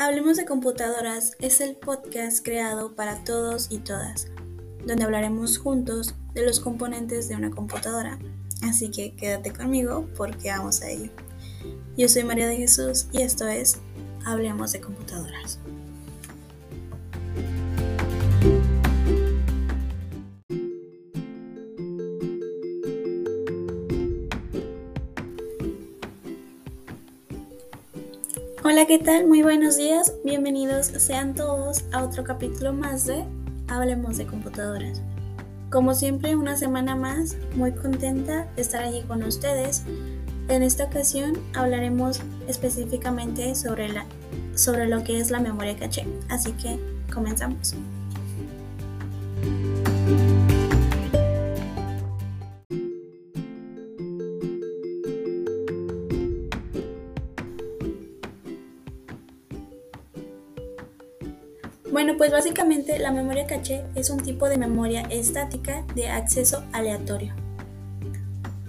Hablemos de computadoras es el podcast creado para todos y todas, donde hablaremos juntos de los componentes de una computadora. Así que quédate conmigo porque vamos a ello. Yo soy María de Jesús y esto es Hablemos de computadoras. Hola, ¿qué tal? Muy buenos días. Bienvenidos sean todos a otro capítulo más de Hablemos de computadoras. Como siempre, una semana más, muy contenta de estar allí con ustedes. En esta ocasión hablaremos específicamente sobre, la, sobre lo que es la memoria caché. Así que comenzamos. Bueno, pues básicamente la memoria caché es un tipo de memoria estática de acceso aleatorio.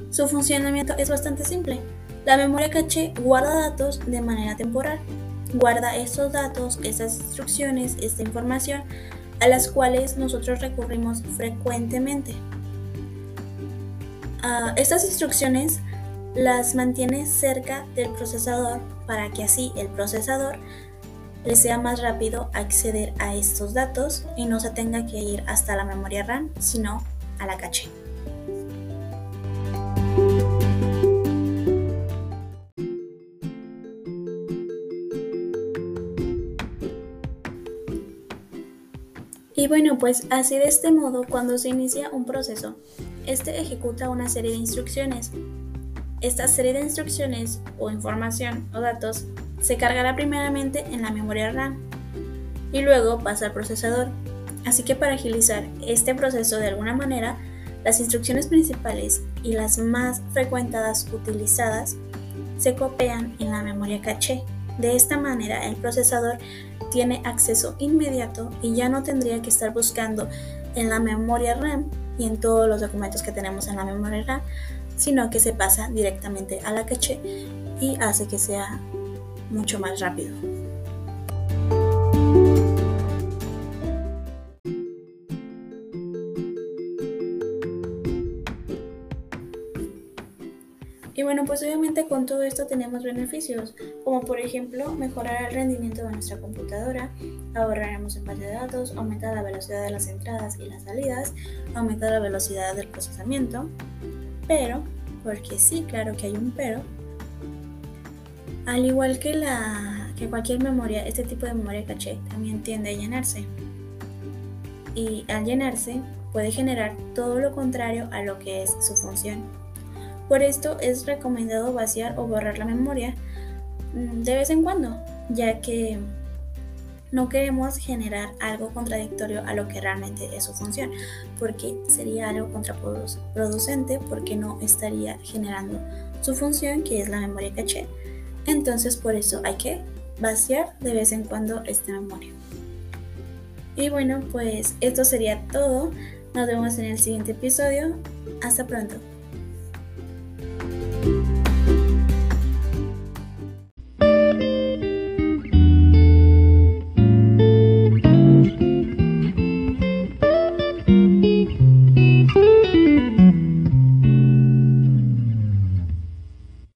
Su funcionamiento es bastante simple. La memoria caché guarda datos de manera temporal. Guarda estos datos, estas instrucciones, esta información a las cuales nosotros recurrimos frecuentemente. Ah, estas instrucciones las mantiene cerca del procesador para que así el procesador le sea más rápido acceder a estos datos y no se tenga que ir hasta la memoria RAM, sino a la caché. Y bueno, pues así de este modo, cuando se inicia un proceso, este ejecuta una serie de instrucciones. Esta serie de instrucciones o información o datos se cargará primeramente en la memoria RAM y luego pasa al procesador. Así que para agilizar este proceso de alguna manera, las instrucciones principales y las más frecuentadas utilizadas se copian en la memoria caché. De esta manera el procesador tiene acceso inmediato y ya no tendría que estar buscando en la memoria RAM y en todos los documentos que tenemos en la memoria RAM, sino que se pasa directamente a la caché y hace que sea mucho más rápido. Y bueno, pues obviamente con todo esto tenemos beneficios, como por ejemplo mejorar el rendimiento de nuestra computadora, ahorraremos en base de datos, aumentar la velocidad de las entradas y las salidas, aumentar la velocidad del procesamiento, pero, porque sí, claro que hay un pero, al igual que, la, que cualquier memoria, este tipo de memoria caché también tiende a llenarse. Y al llenarse puede generar todo lo contrario a lo que es su función. Por esto es recomendado vaciar o borrar la memoria mm, de vez en cuando, ya que no queremos generar algo contradictorio a lo que realmente es su función, porque sería algo contraproducente porque no estaría generando su función que es la memoria caché. Entonces por eso hay que vaciar de vez en cuando esta memoria. Y bueno, pues esto sería todo. Nos vemos en el siguiente episodio. Hasta pronto.